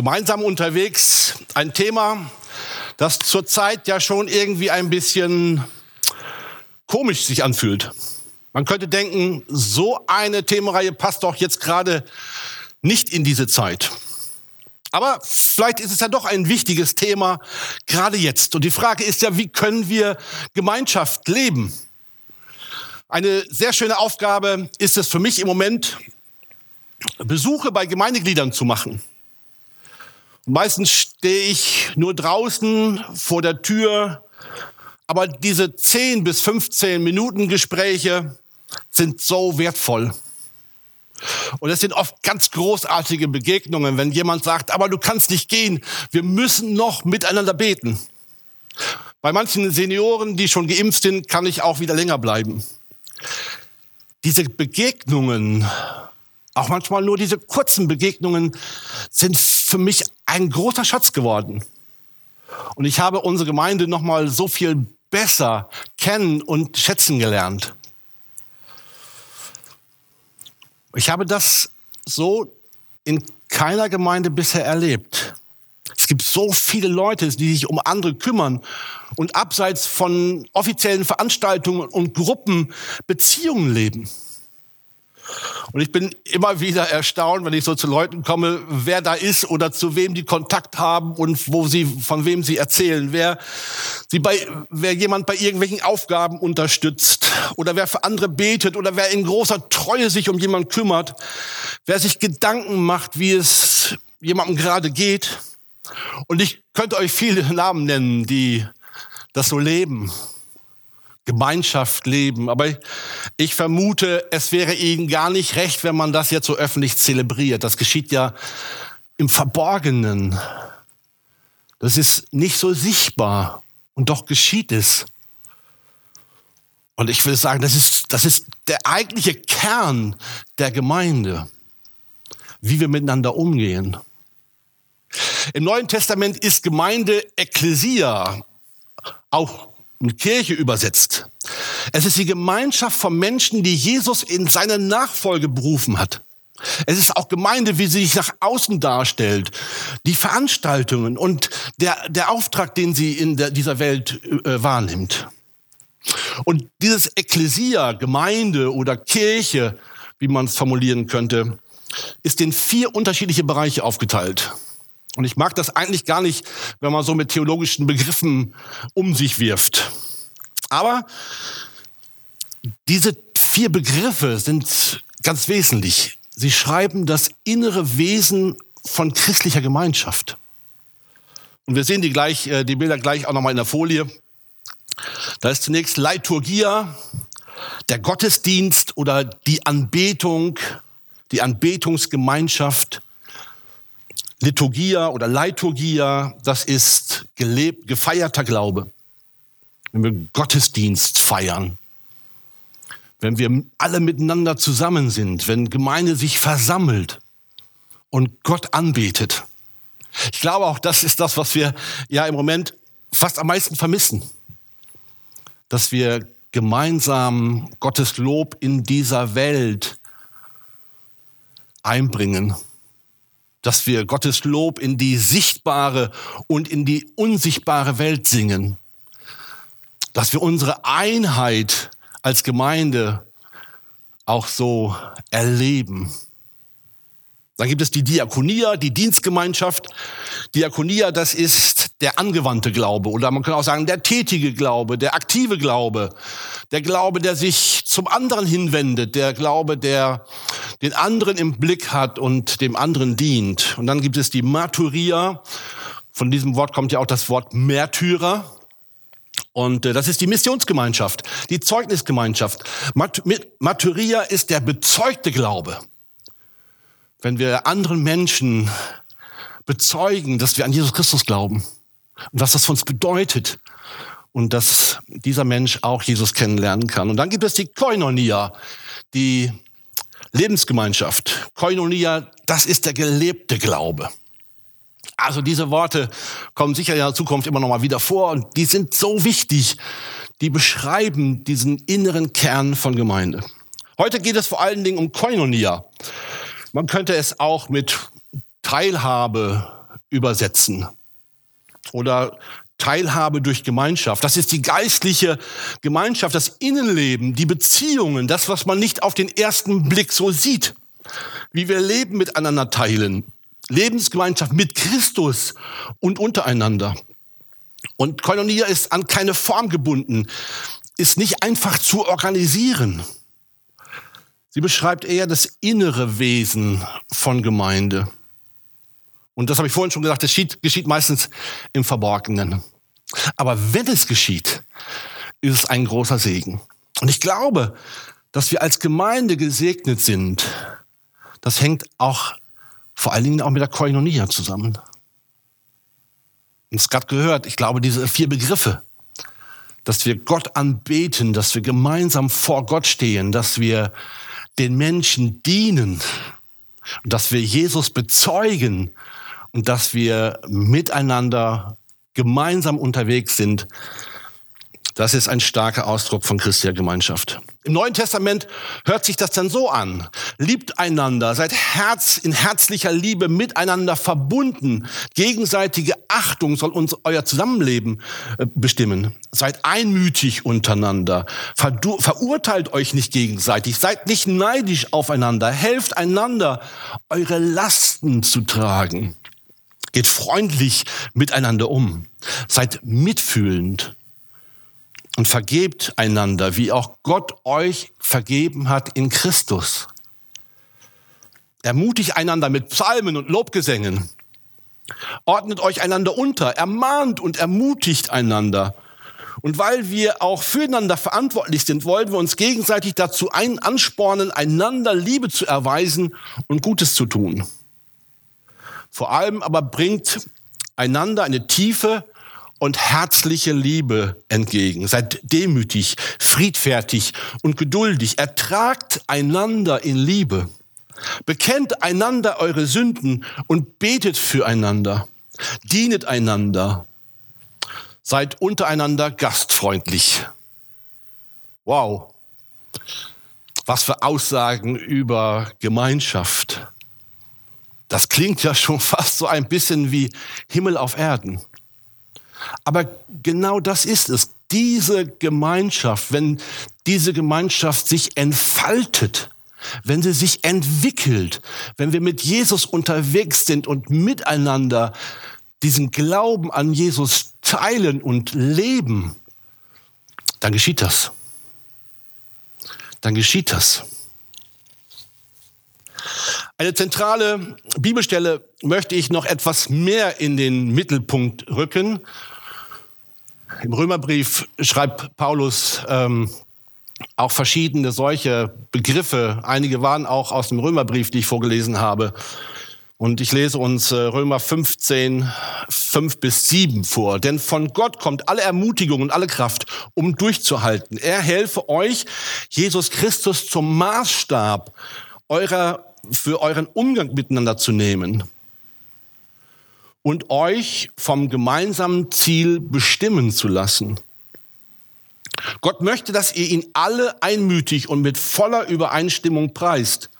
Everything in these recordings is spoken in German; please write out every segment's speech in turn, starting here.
Gemeinsam unterwegs, ein Thema, das zurzeit ja schon irgendwie ein bisschen komisch sich anfühlt. Man könnte denken, so eine Themenreihe passt doch jetzt gerade nicht in diese Zeit. Aber vielleicht ist es ja doch ein wichtiges Thema, gerade jetzt. Und die Frage ist ja, wie können wir Gemeinschaft leben? Eine sehr schöne Aufgabe ist es für mich im Moment, Besuche bei Gemeindegliedern zu machen. Meistens stehe ich nur draußen vor der Tür, aber diese 10 bis 15 Minuten Gespräche sind so wertvoll. Und es sind oft ganz großartige Begegnungen, wenn jemand sagt, aber du kannst nicht gehen, wir müssen noch miteinander beten. Bei manchen Senioren, die schon geimpft sind, kann ich auch wieder länger bleiben. Diese Begegnungen, auch manchmal nur diese kurzen Begegnungen, sind für mich ein großer Schatz geworden. Und ich habe unsere Gemeinde noch mal so viel besser kennen und schätzen gelernt. Ich habe das so in keiner Gemeinde bisher erlebt. Es gibt so viele Leute, die sich um andere kümmern und abseits von offiziellen Veranstaltungen und Gruppen Beziehungen leben. Und ich bin immer wieder erstaunt, wenn ich so zu Leuten komme, wer da ist oder zu wem die Kontakt haben und wo sie, von wem sie erzählen, wer sie bei, wer jemand bei irgendwelchen Aufgaben unterstützt oder wer für andere betet oder wer in großer Treue sich um jemanden kümmert, wer sich Gedanken macht, wie es jemandem gerade geht. Und ich könnte euch viele Namen nennen, die das so leben Gemeinschaft leben. Aber ich vermute, es wäre Ihnen gar nicht recht, wenn man das jetzt so öffentlich zelebriert. Das geschieht ja im Verborgenen. Das ist nicht so sichtbar. Und doch geschieht es. Und ich will sagen, das ist, das ist der eigentliche Kern der Gemeinde, wie wir miteinander umgehen. Im Neuen Testament ist Gemeinde Ekklesia, auch und Kirche übersetzt. Es ist die Gemeinschaft von Menschen, die Jesus in seine Nachfolge berufen hat. Es ist auch Gemeinde, wie sie sich nach außen darstellt, die Veranstaltungen und der, der Auftrag, den sie in der, dieser Welt äh, wahrnimmt. Und dieses Ekklesia, Gemeinde oder Kirche, wie man es formulieren könnte, ist in vier unterschiedliche Bereiche aufgeteilt. Und ich mag das eigentlich gar nicht, wenn man so mit theologischen Begriffen um sich wirft. Aber diese vier Begriffe sind ganz wesentlich. Sie schreiben das innere Wesen von christlicher Gemeinschaft. Und wir sehen die, gleich, äh, die Bilder gleich auch nochmal in der Folie. Da ist zunächst Liturgia, der Gottesdienst oder die Anbetung, die Anbetungsgemeinschaft. Liturgia oder Leiturgia, das ist gelebt, gefeierter Glaube. Wenn wir Gottesdienst feiern, wenn wir alle miteinander zusammen sind, wenn Gemeinde sich versammelt und Gott anbetet. Ich glaube auch, das ist das, was wir ja im Moment fast am meisten vermissen. Dass wir gemeinsam Gottes Lob in dieser Welt einbringen dass wir Gottes Lob in die sichtbare und in die unsichtbare Welt singen, dass wir unsere Einheit als Gemeinde auch so erleben. Dann gibt es die Diakonia, die Dienstgemeinschaft. Diakonia, das ist der angewandte Glaube oder man kann auch sagen der tätige Glaube, der aktive Glaube, der Glaube, der sich zum anderen hinwendet, der Glaube, der den anderen im Blick hat und dem anderen dient. Und dann gibt es die Maturia. Von diesem Wort kommt ja auch das Wort Märtyrer. Und äh, das ist die Missionsgemeinschaft, die Zeugnisgemeinschaft. Mat Maturia ist der bezeugte Glaube wenn wir anderen Menschen bezeugen, dass wir an Jesus Christus glauben und was das für uns bedeutet und dass dieser Mensch auch Jesus kennenlernen kann. Und dann gibt es die Koinonia, die Lebensgemeinschaft. Koinonia, das ist der gelebte Glaube. Also diese Worte kommen sicher in der Zukunft immer noch mal wieder vor und die sind so wichtig. Die beschreiben diesen inneren Kern von Gemeinde. Heute geht es vor allen Dingen um Koinonia. Man könnte es auch mit Teilhabe übersetzen. Oder Teilhabe durch Gemeinschaft. Das ist die geistliche Gemeinschaft, das Innenleben, die Beziehungen, das, was man nicht auf den ersten Blick so sieht. Wie wir Leben miteinander teilen. Lebensgemeinschaft mit Christus und untereinander. Und Koinonia ist an keine Form gebunden, ist nicht einfach zu organisieren. Sie beschreibt eher das innere Wesen von Gemeinde. Und das habe ich vorhin schon gesagt, das geschieht, meistens im Verborgenen. Aber wenn es geschieht, ist es ein großer Segen. Und ich glaube, dass wir als Gemeinde gesegnet sind. Das hängt auch vor allen Dingen auch mit der Koinonia zusammen. Und es gerade gehört, ich glaube, diese vier Begriffe, dass wir Gott anbeten, dass wir gemeinsam vor Gott stehen, dass wir den Menschen dienen, dass wir Jesus bezeugen dass wir miteinander gemeinsam unterwegs sind, das ist ein starker Ausdruck von christlicher Gemeinschaft. Im Neuen Testament hört sich das dann so an. Liebt einander, seid Herz in herzlicher Liebe miteinander verbunden. Gegenseitige Achtung soll uns euer Zusammenleben äh, bestimmen. Seid einmütig untereinander. verurteilt euch nicht gegenseitig. Seid nicht neidisch aufeinander. Helft einander, eure Lasten zu tragen. Geht freundlich miteinander um. Seid mitfühlend und vergebt einander, wie auch Gott euch vergeben hat in Christus. Ermutigt einander mit Psalmen und Lobgesängen. Ordnet euch einander unter, ermahnt und ermutigt einander. Und weil wir auch füreinander verantwortlich sind, wollen wir uns gegenseitig dazu ein anspornen, einander Liebe zu erweisen und Gutes zu tun. Vor allem aber bringt einander eine tiefe und herzliche Liebe entgegen. Seid demütig, friedfertig und geduldig. Ertragt einander in Liebe. Bekennt einander eure Sünden und betet füreinander. Dienet einander. Seid untereinander gastfreundlich. Wow. Was für Aussagen über Gemeinschaft. Das klingt ja schon fast so ein bisschen wie Himmel auf Erden. Aber genau das ist es. Diese Gemeinschaft, wenn diese Gemeinschaft sich entfaltet, wenn sie sich entwickelt, wenn wir mit Jesus unterwegs sind und miteinander diesen Glauben an Jesus teilen und leben, dann geschieht das. Dann geschieht das. Eine zentrale Bibelstelle möchte ich noch etwas mehr in den Mittelpunkt rücken. Im Römerbrief schreibt Paulus ähm, auch verschiedene solche Begriffe. Einige waren auch aus dem Römerbrief, die ich vorgelesen habe. Und ich lese uns äh, Römer 15, 5 bis 7 vor. Denn von Gott kommt alle Ermutigung und alle Kraft, um durchzuhalten. Er helfe euch, Jesus Christus zum Maßstab eurer für euren Umgang miteinander zu nehmen und euch vom gemeinsamen Ziel bestimmen zu lassen. Gott möchte, dass ihr ihn alle einmütig und mit voller Übereinstimmung preist.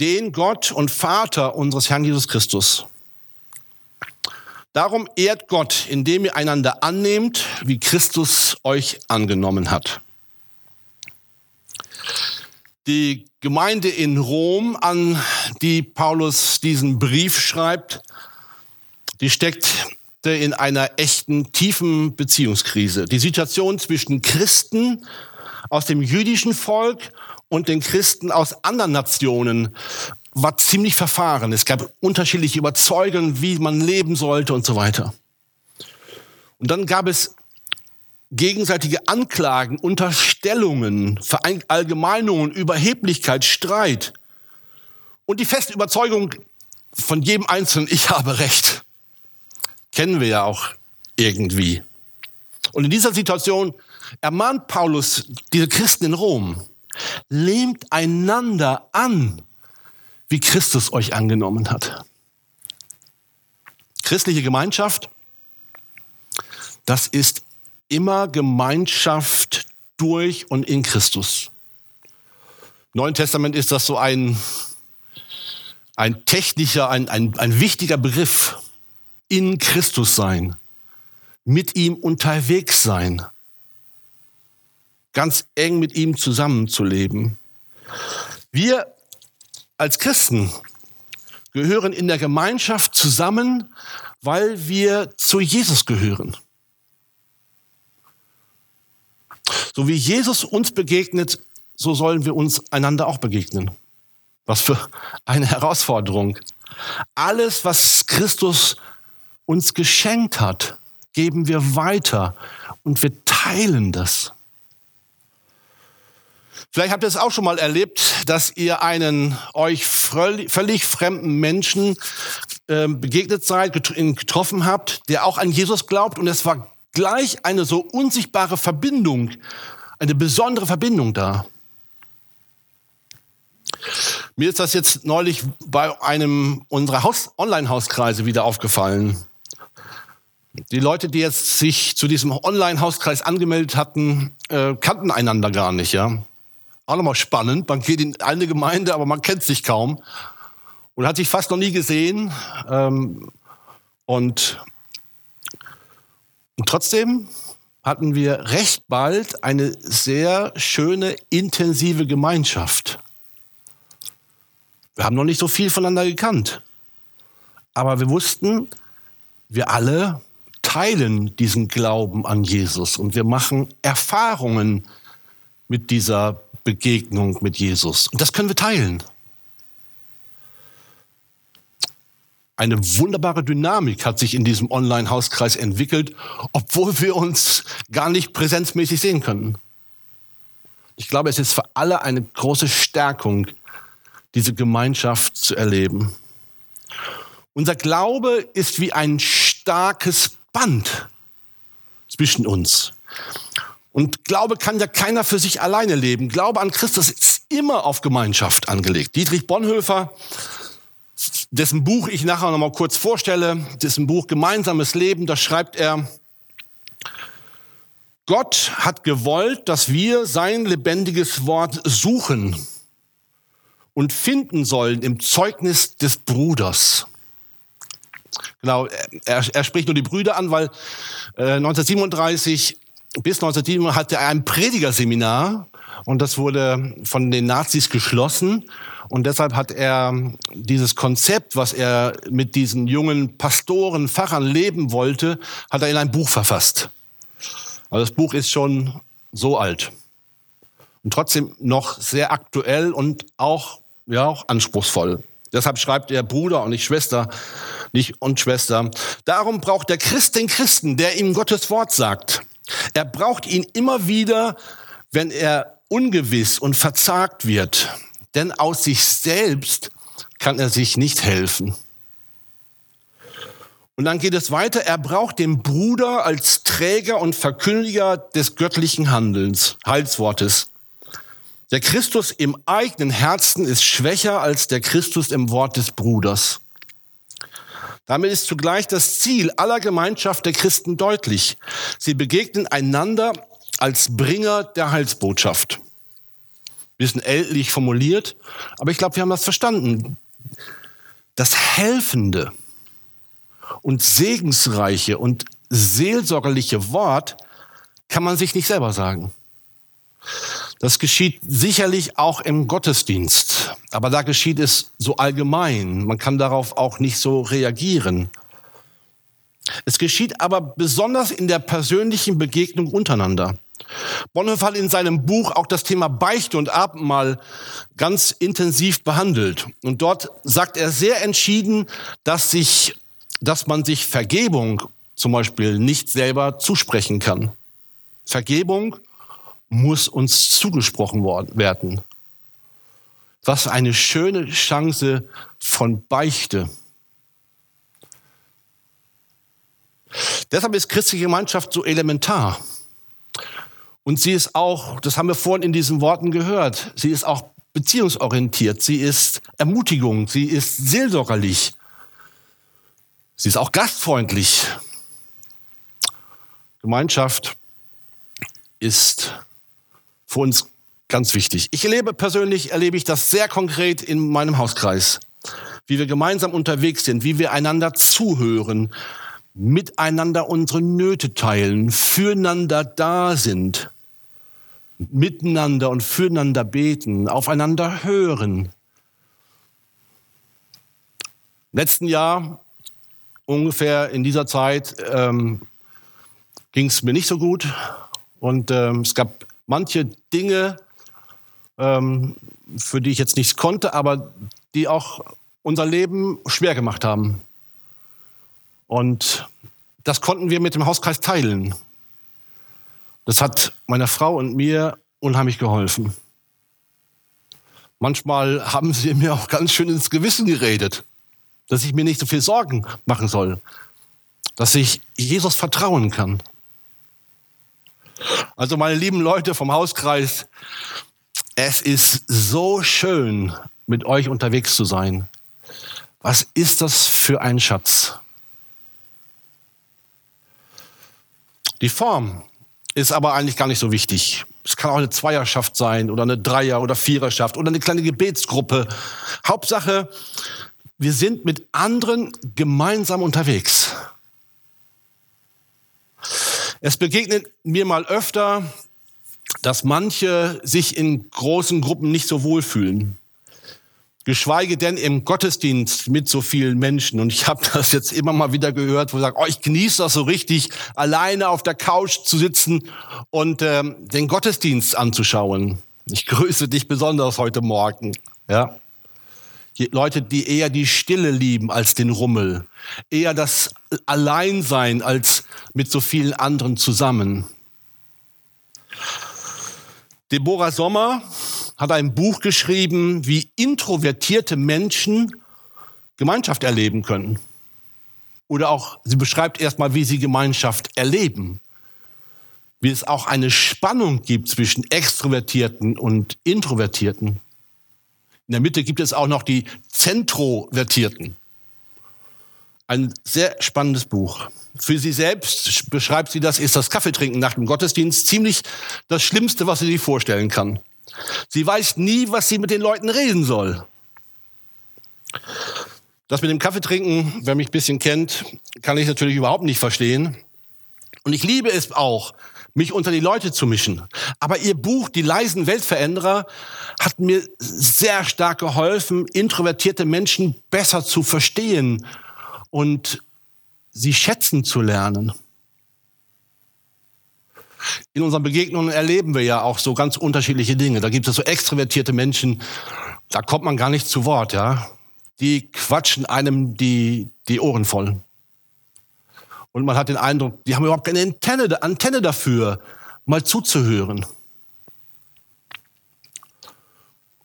Den Gott und Vater unseres Herrn Jesus Christus. Darum ehrt Gott, indem ihr einander annehmt, wie Christus euch angenommen hat. Die Gemeinde in Rom, an die Paulus diesen Brief schreibt, die steckt in einer echten tiefen Beziehungskrise. Die Situation zwischen Christen aus dem jüdischen Volk und den Christen aus anderen Nationen war ziemlich verfahren. Es gab unterschiedliche Überzeugungen, wie man leben sollte und so weiter. Und dann gab es gegenseitige Anklagen, Unterstellungen, Verallgemeinungen, Überheblichkeit, Streit und die feste Überzeugung von jedem Einzelnen, ich habe Recht. Kennen wir ja auch irgendwie. Und in dieser Situation ermahnt Paulus diese Christen in Rom, lehmt einander an, wie Christus euch angenommen hat. Christliche Gemeinschaft, das ist immer Gemeinschaft durch und in Christus. Neuen Testament ist das so ein, ein technischer, ein, ein, ein wichtiger Begriff. In Christus sein, mit ihm unterwegs sein, ganz eng mit ihm zusammenzuleben. Wir als Christen gehören in der Gemeinschaft zusammen, weil wir zu Jesus gehören. So wie Jesus uns begegnet, so sollen wir uns einander auch begegnen. Was für eine Herausforderung. Alles, was Christus uns geschenkt hat, geben wir weiter und wir teilen das. Vielleicht habt ihr es auch schon mal erlebt, dass ihr einen euch völlig fremden Menschen ähm, begegnet seid, getroffen habt, der auch an Jesus glaubt und es war gleich eine so unsichtbare Verbindung, eine besondere Verbindung da. Mir ist das jetzt neulich bei einem unserer Online-Hauskreise wieder aufgefallen. Die Leute, die jetzt sich zu diesem Online-Hauskreis angemeldet hatten, äh, kannten einander gar nicht, ja. Auch nochmal spannend. Man geht in eine Gemeinde, aber man kennt sich kaum und hat sich fast noch nie gesehen. Ähm, und, und trotzdem hatten wir recht bald eine sehr schöne, intensive Gemeinschaft. Wir haben noch nicht so viel voneinander gekannt. Aber wir wussten, wir alle teilen diesen Glauben an Jesus und wir machen Erfahrungen mit dieser Begegnung mit Jesus. Und das können wir teilen. Eine wunderbare Dynamik hat sich in diesem Online-Hauskreis entwickelt, obwohl wir uns gar nicht präsenzmäßig sehen können. Ich glaube, es ist für alle eine große Stärkung, diese Gemeinschaft zu erleben. Unser Glaube ist wie ein starkes Band zwischen uns. Und Glaube kann ja keiner für sich alleine leben. Glaube an Christus ist immer auf Gemeinschaft angelegt. Dietrich Bonhoeffer, dessen Buch ich nachher noch mal kurz vorstelle, dessen Buch Gemeinsames Leben, da schreibt er, Gott hat gewollt, dass wir sein lebendiges Wort suchen und finden sollen im Zeugnis des Bruders. Genau, er, er spricht nur die Brüder an, weil äh, 1937 bis 1907 hatte er ein Predigerseminar und das wurde von den Nazis geschlossen. Und deshalb hat er dieses Konzept, was er mit diesen jungen Pastoren, Pfarrern leben wollte, hat er in ein Buch verfasst. Also das Buch ist schon so alt und trotzdem noch sehr aktuell und auch, ja, auch anspruchsvoll. Deshalb schreibt er Bruder und nicht Schwester, nicht und Schwester. Darum braucht der Christ den Christen, der ihm Gottes Wort sagt. Er braucht ihn immer wieder, wenn er ungewiss und verzagt wird. Denn aus sich selbst kann er sich nicht helfen. Und dann geht es weiter. Er braucht den Bruder als Träger und Verkündiger des göttlichen Handelns, Heilswortes. Der Christus im eigenen Herzen ist schwächer als der Christus im Wort des Bruders. Damit ist zugleich das Ziel aller Gemeinschaft der Christen deutlich. Sie begegnen einander als Bringer der Heilsbotschaft. Bisschen ältlich formuliert, aber ich glaube, wir haben das verstanden. Das helfende und segensreiche und seelsorgerliche Wort kann man sich nicht selber sagen. Das geschieht sicherlich auch im Gottesdienst, aber da geschieht es so allgemein. Man kann darauf auch nicht so reagieren. Es geschieht aber besonders in der persönlichen Begegnung untereinander. Bonhoeffer hat in seinem Buch auch das Thema Beichte und Abendmahl ganz intensiv behandelt. Und dort sagt er sehr entschieden, dass sich, dass man sich Vergebung zum Beispiel nicht selber zusprechen kann. Vergebung muss uns zugesprochen werden. Was eine schöne Chance von Beichte. Deshalb ist christliche Gemeinschaft so elementar. Und sie ist auch, das haben wir vorhin in diesen Worten gehört, sie ist auch beziehungsorientiert, sie ist Ermutigung, sie ist seelsorgerlich, sie ist auch gastfreundlich. Gemeinschaft ist für uns ganz wichtig. Ich erlebe persönlich, erlebe ich das sehr konkret in meinem Hauskreis. wie wir gemeinsam unterwegs sind, wie wir einander zuhören, miteinander unsere Nöte teilen, füreinander da sind, miteinander und füreinander beten, aufeinander hören. Letzten Jahr, ungefähr in dieser Zeit, ähm, ging es mir nicht so gut und ähm, es gab manche Dinge, ähm, für die ich jetzt nichts konnte, aber die auch unser Leben schwer gemacht haben. Und das konnten wir mit dem Hauskreis teilen. Das hat meiner Frau und mir unheimlich geholfen. Manchmal haben sie mir auch ganz schön ins Gewissen geredet, dass ich mir nicht so viel Sorgen machen soll, dass ich Jesus vertrauen kann. Also meine lieben Leute vom Hauskreis, es ist so schön, mit euch unterwegs zu sein. Was ist das für ein Schatz? Die Form ist aber eigentlich gar nicht so wichtig. Es kann auch eine Zweierschaft sein oder eine Dreier- oder Viererschaft oder eine kleine Gebetsgruppe. Hauptsache, wir sind mit anderen gemeinsam unterwegs. Es begegnet mir mal öfter, dass manche sich in großen Gruppen nicht so wohlfühlen. Geschweige denn im Gottesdienst mit so vielen Menschen. Und ich habe das jetzt immer mal wieder gehört, wo ich sage, oh, ich genieße das so richtig, alleine auf der Couch zu sitzen und ähm, den Gottesdienst anzuschauen. Ich grüße dich besonders heute Morgen. Ja. Die Leute, die eher die Stille lieben als den Rummel, eher das Alleinsein als mit so vielen anderen zusammen. Deborah Sommer hat ein Buch geschrieben, wie introvertierte Menschen Gemeinschaft erleben können. Oder auch, sie beschreibt erstmal, wie sie Gemeinschaft erleben. Wie es auch eine Spannung gibt zwischen Extrovertierten und Introvertierten. In der Mitte gibt es auch noch die Zentrovertierten. Ein sehr spannendes Buch. Für sie selbst beschreibt sie das, ist das Kaffeetrinken nach dem Gottesdienst ziemlich das Schlimmste, was sie sich vorstellen kann. Sie weiß nie, was sie mit den Leuten reden soll. Das mit dem Kaffeetrinken, wer mich ein bisschen kennt, kann ich natürlich überhaupt nicht verstehen. Und ich liebe es auch, mich unter die Leute zu mischen. Aber ihr Buch, Die leisen Weltveränderer, hat mir sehr stark geholfen, introvertierte Menschen besser zu verstehen und sie schätzen zu lernen. In unseren Begegnungen erleben wir ja auch so ganz unterschiedliche Dinge. Da gibt es so extrovertierte Menschen, da kommt man gar nicht zu Wort, ja. Die quatschen einem die, die Ohren voll. Und man hat den Eindruck, die haben überhaupt keine Antenne, Antenne dafür, mal zuzuhören.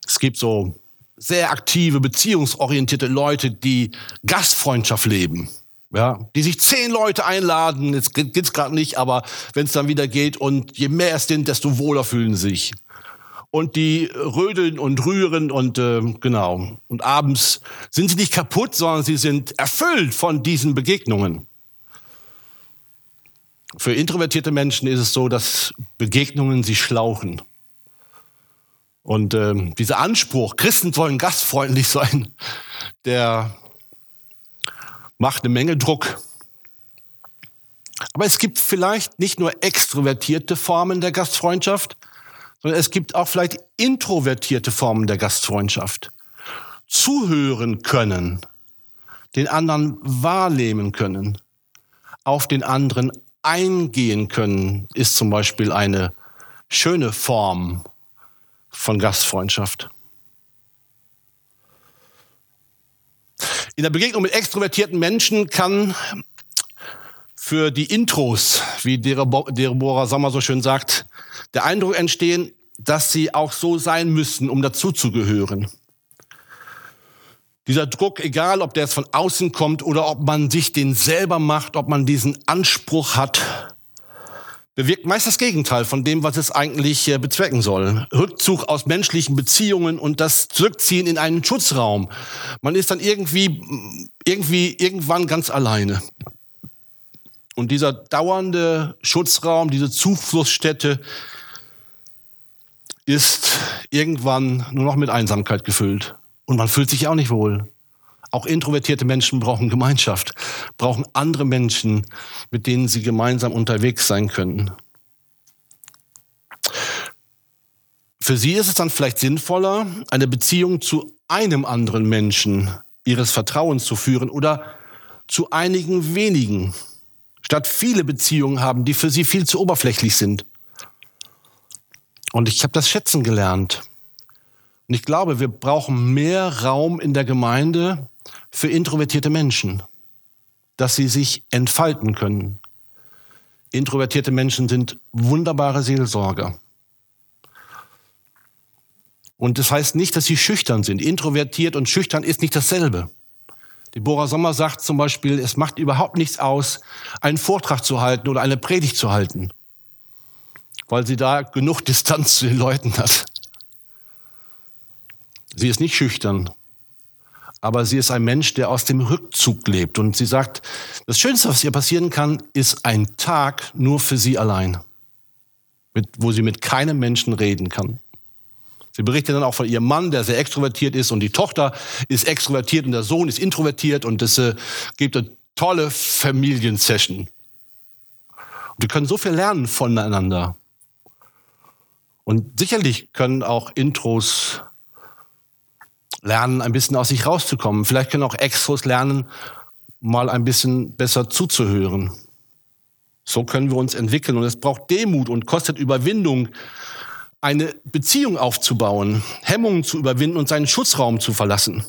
Es gibt so sehr aktive, beziehungsorientierte Leute, die Gastfreundschaft leben. Ja, die sich zehn Leute einladen, jetzt geht's gerade nicht, aber wenn es dann wieder geht und je mehr es sind, desto wohler fühlen sie sich. Und die rödeln und rühren und äh, genau. Und abends sind sie nicht kaputt, sondern sie sind erfüllt von diesen Begegnungen. Für introvertierte Menschen ist es so, dass Begegnungen sie schlauchen. Und ähm, dieser Anspruch, Christen sollen gastfreundlich sein, der macht eine Menge Druck. Aber es gibt vielleicht nicht nur extrovertierte Formen der Gastfreundschaft, sondern es gibt auch vielleicht introvertierte Formen der Gastfreundschaft. Zuhören können, den anderen wahrnehmen können, auf den anderen eingehen können, ist zum Beispiel eine schöne Form von Gastfreundschaft. In der Begegnung mit extrovertierten Menschen kann für die Intros, wie Deborah Sommer so schön sagt, der Eindruck entstehen, dass sie auch so sein müssen, um dazuzugehören. Dieser Druck, egal ob der jetzt von außen kommt oder ob man sich den selber macht, ob man diesen Anspruch hat, bewirkt meist das Gegenteil von dem, was es eigentlich äh, bezwecken soll. Rückzug aus menschlichen Beziehungen und das Zurückziehen in einen Schutzraum. Man ist dann irgendwie, irgendwie, irgendwann ganz alleine. Und dieser dauernde Schutzraum, diese Zuflussstätte ist irgendwann nur noch mit Einsamkeit gefüllt. Und man fühlt sich auch nicht wohl. Auch introvertierte Menschen brauchen Gemeinschaft, brauchen andere Menschen, mit denen sie gemeinsam unterwegs sein können. Für sie ist es dann vielleicht sinnvoller, eine Beziehung zu einem anderen Menschen ihres Vertrauens zu führen oder zu einigen wenigen, statt viele Beziehungen haben, die für sie viel zu oberflächlich sind. Und ich habe das schätzen gelernt. Und ich glaube, wir brauchen mehr Raum in der Gemeinde für introvertierte Menschen, dass sie sich entfalten können. Introvertierte Menschen sind wunderbare Seelsorger. Und das heißt nicht, dass sie schüchtern sind. Introvertiert und schüchtern ist nicht dasselbe. Deborah Sommer sagt zum Beispiel, es macht überhaupt nichts aus, einen Vortrag zu halten oder eine Predigt zu halten, weil sie da genug Distanz zu den Leuten hat. Sie ist nicht schüchtern, aber sie ist ein Mensch, der aus dem Rückzug lebt. Und sie sagt, das Schönste, was ihr passieren kann, ist ein Tag nur für sie allein, mit, wo sie mit keinem Menschen reden kann. Sie berichtet dann auch von ihrem Mann, der sehr extrovertiert ist und die Tochter ist extrovertiert und der Sohn ist introvertiert und es äh, gibt eine tolle Familiensession. Und wir können so viel lernen voneinander. Und sicherlich können auch Intros lernen, ein bisschen aus sich rauszukommen. Vielleicht können auch Extros lernen, mal ein bisschen besser zuzuhören. So können wir uns entwickeln. Und es braucht Demut und kostet Überwindung, eine Beziehung aufzubauen, Hemmungen zu überwinden und seinen Schutzraum zu verlassen.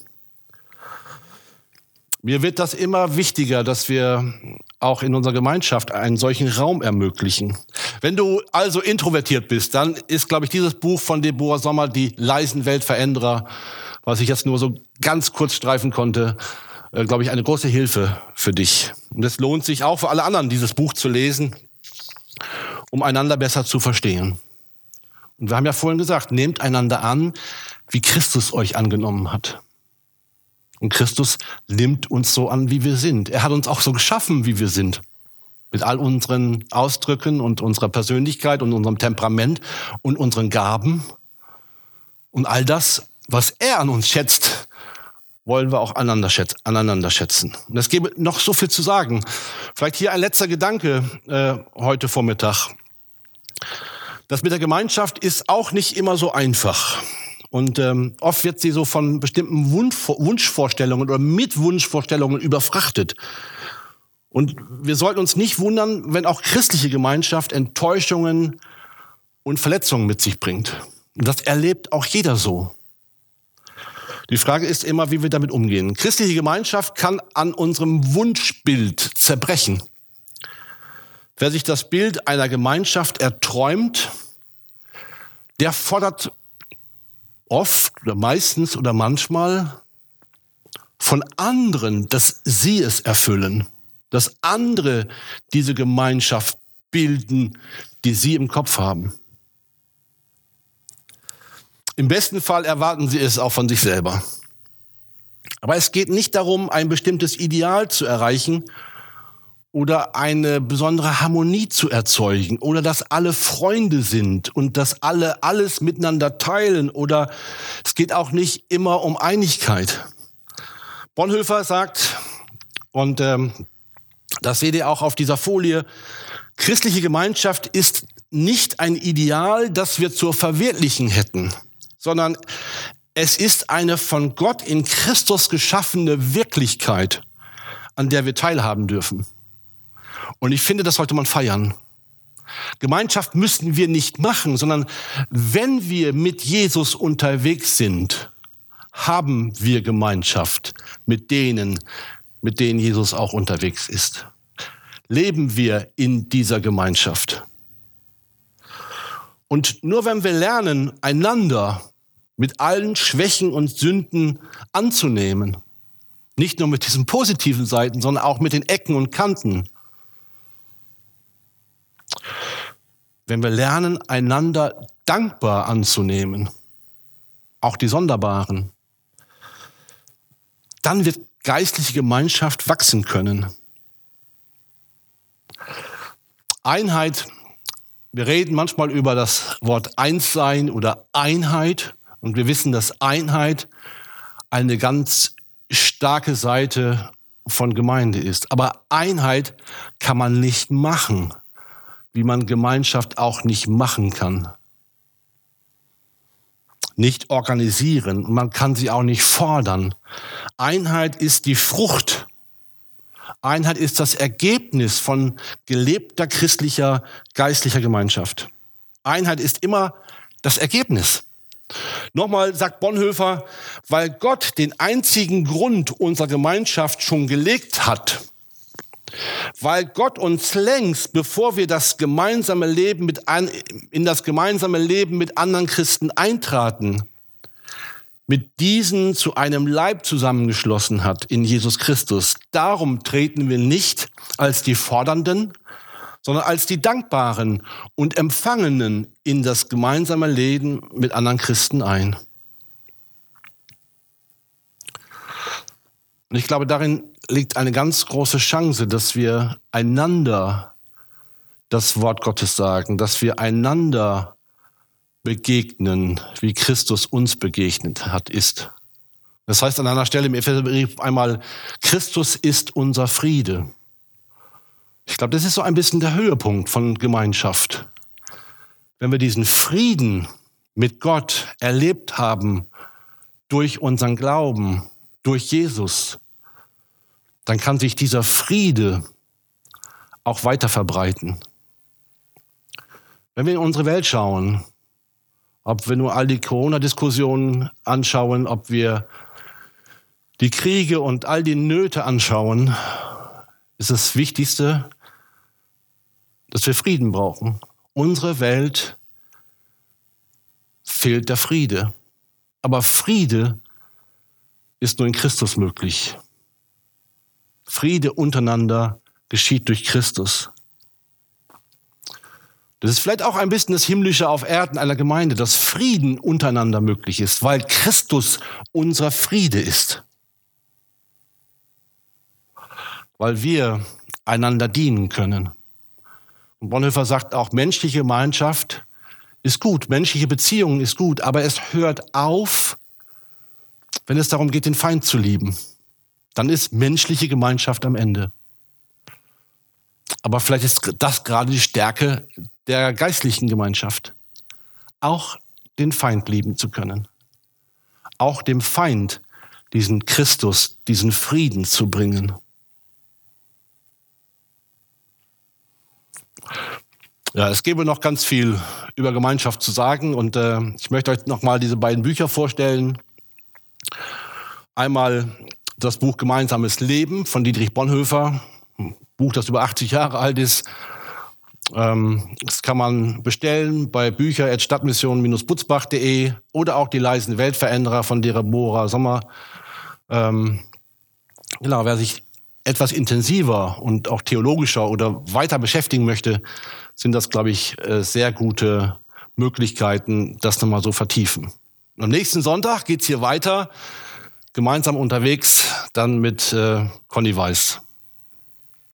Mir wird das immer wichtiger, dass wir auch in unserer Gemeinschaft einen solchen Raum ermöglichen. Wenn du also introvertiert bist, dann ist, glaube ich, dieses Buch von Deborah Sommer, Die leisen Weltveränderer, was ich jetzt nur so ganz kurz streifen konnte, äh, glaube ich, eine große Hilfe für dich. Und es lohnt sich auch für alle anderen, dieses Buch zu lesen, um einander besser zu verstehen. Und wir haben ja vorhin gesagt, nehmt einander an, wie Christus euch angenommen hat. Und Christus nimmt uns so an, wie wir sind. Er hat uns auch so geschaffen, wie wir sind. Mit all unseren Ausdrücken und unserer Persönlichkeit und unserem Temperament und unseren Gaben. Und all das, was er an uns schätzt, wollen wir auch aneinander schätzen. Und es gäbe noch so viel zu sagen. Vielleicht hier ein letzter Gedanke äh, heute Vormittag. Das mit der Gemeinschaft ist auch nicht immer so einfach. Und ähm, oft wird sie so von bestimmten Wunsch, Wunschvorstellungen oder mit Wunschvorstellungen überfrachtet. Und wir sollten uns nicht wundern, wenn auch christliche Gemeinschaft Enttäuschungen und Verletzungen mit sich bringt. Und das erlebt auch jeder so. Die Frage ist immer, wie wir damit umgehen. Christliche Gemeinschaft kann an unserem Wunschbild zerbrechen. Wer sich das Bild einer Gemeinschaft erträumt, der fordert oft oder meistens oder manchmal von anderen, dass sie es erfüllen, dass andere diese Gemeinschaft bilden, die sie im Kopf haben. Im besten Fall erwarten sie es auch von sich selber. Aber es geht nicht darum, ein bestimmtes Ideal zu erreichen oder eine besondere Harmonie zu erzeugen oder dass alle Freunde sind und dass alle alles miteinander teilen oder es geht auch nicht immer um Einigkeit. Bonhoeffer sagt, und ähm, das seht ihr auch auf dieser Folie, christliche Gemeinschaft ist nicht ein Ideal, das wir zur verwirklichen hätten, sondern es ist eine von Gott in Christus geschaffene Wirklichkeit, an der wir teilhaben dürfen. Und ich finde, das sollte man feiern. Gemeinschaft müssen wir nicht machen, sondern wenn wir mit Jesus unterwegs sind, haben wir Gemeinschaft mit denen, mit denen Jesus auch unterwegs ist. Leben wir in dieser Gemeinschaft. Und nur wenn wir lernen, einander mit allen Schwächen und Sünden anzunehmen, nicht nur mit diesen positiven Seiten, sondern auch mit den Ecken und Kanten, wenn wir lernen, einander dankbar anzunehmen, auch die Sonderbaren, dann wird geistliche Gemeinschaft wachsen können. Einheit, wir reden manchmal über das Wort Einssein oder Einheit und wir wissen, dass Einheit eine ganz starke Seite von Gemeinde ist. Aber Einheit kann man nicht machen, wie man Gemeinschaft auch nicht machen kann. Nicht organisieren, man kann sie auch nicht fordern. Einheit ist die Frucht. Einheit ist das Ergebnis von gelebter christlicher, geistlicher Gemeinschaft. Einheit ist immer das Ergebnis. Nochmal sagt Bonhoeffer, weil Gott den einzigen Grund unserer Gemeinschaft schon gelegt hat, weil Gott uns längst, bevor wir das gemeinsame Leben mit ein, in das gemeinsame Leben mit anderen Christen eintraten, mit diesen zu einem Leib zusammengeschlossen hat in Jesus Christus. Darum treten wir nicht als die Fordernden, sondern als die Dankbaren und Empfangenen in das gemeinsame Leben mit anderen Christen ein. Und ich glaube, darin liegt eine ganz große Chance, dass wir einander das Wort Gottes sagen, dass wir einander begegnen, wie Christus uns begegnet hat, ist. Das heißt an einer Stelle im Epheserbrief einmal, Christus ist unser Friede. Ich glaube, das ist so ein bisschen der Höhepunkt von Gemeinschaft. Wenn wir diesen Frieden mit Gott erlebt haben durch unseren Glauben, durch Jesus, dann kann sich dieser Friede auch weiter verbreiten. Wenn wir in unsere Welt schauen, ob wir nur all die Corona-Diskussionen anschauen, ob wir die Kriege und all die Nöte anschauen, ist das Wichtigste, dass wir Frieden brauchen. Unsere Welt fehlt der Friede. Aber Friede ist nur in Christus möglich. Friede untereinander geschieht durch Christus. Das ist vielleicht auch ein bisschen das Himmlische auf Erden einer Gemeinde, dass Frieden untereinander möglich ist, weil Christus unser Friede ist. Weil wir einander dienen können. Und Bonhoeffer sagt auch, menschliche Gemeinschaft ist gut, menschliche Beziehungen ist gut, aber es hört auf, wenn es darum geht, den Feind zu lieben. Dann ist menschliche Gemeinschaft am Ende. Aber vielleicht ist das gerade die Stärke der geistlichen Gemeinschaft. Auch den Feind lieben zu können. Auch dem Feind diesen Christus, diesen Frieden zu bringen. Ja, es gäbe noch ganz viel über Gemeinschaft zu sagen und äh, ich möchte euch noch mal diese beiden Bücher vorstellen. Einmal das Buch Gemeinsames Leben von Dietrich Bonhoeffer, ein Buch, das über 80 Jahre alt ist. Ähm, das kann man bestellen bei bücher.stadtmission-butzbach.de oder auch die leisen Weltveränderer von Deborah Sommer. Ähm, genau, wer sich etwas intensiver und auch theologischer oder weiter beschäftigen möchte, sind das, glaube ich, äh, sehr gute Möglichkeiten, das nochmal so vertiefen. am nächsten Sonntag geht's hier weiter, gemeinsam unterwegs, dann mit äh, Conny Weiß.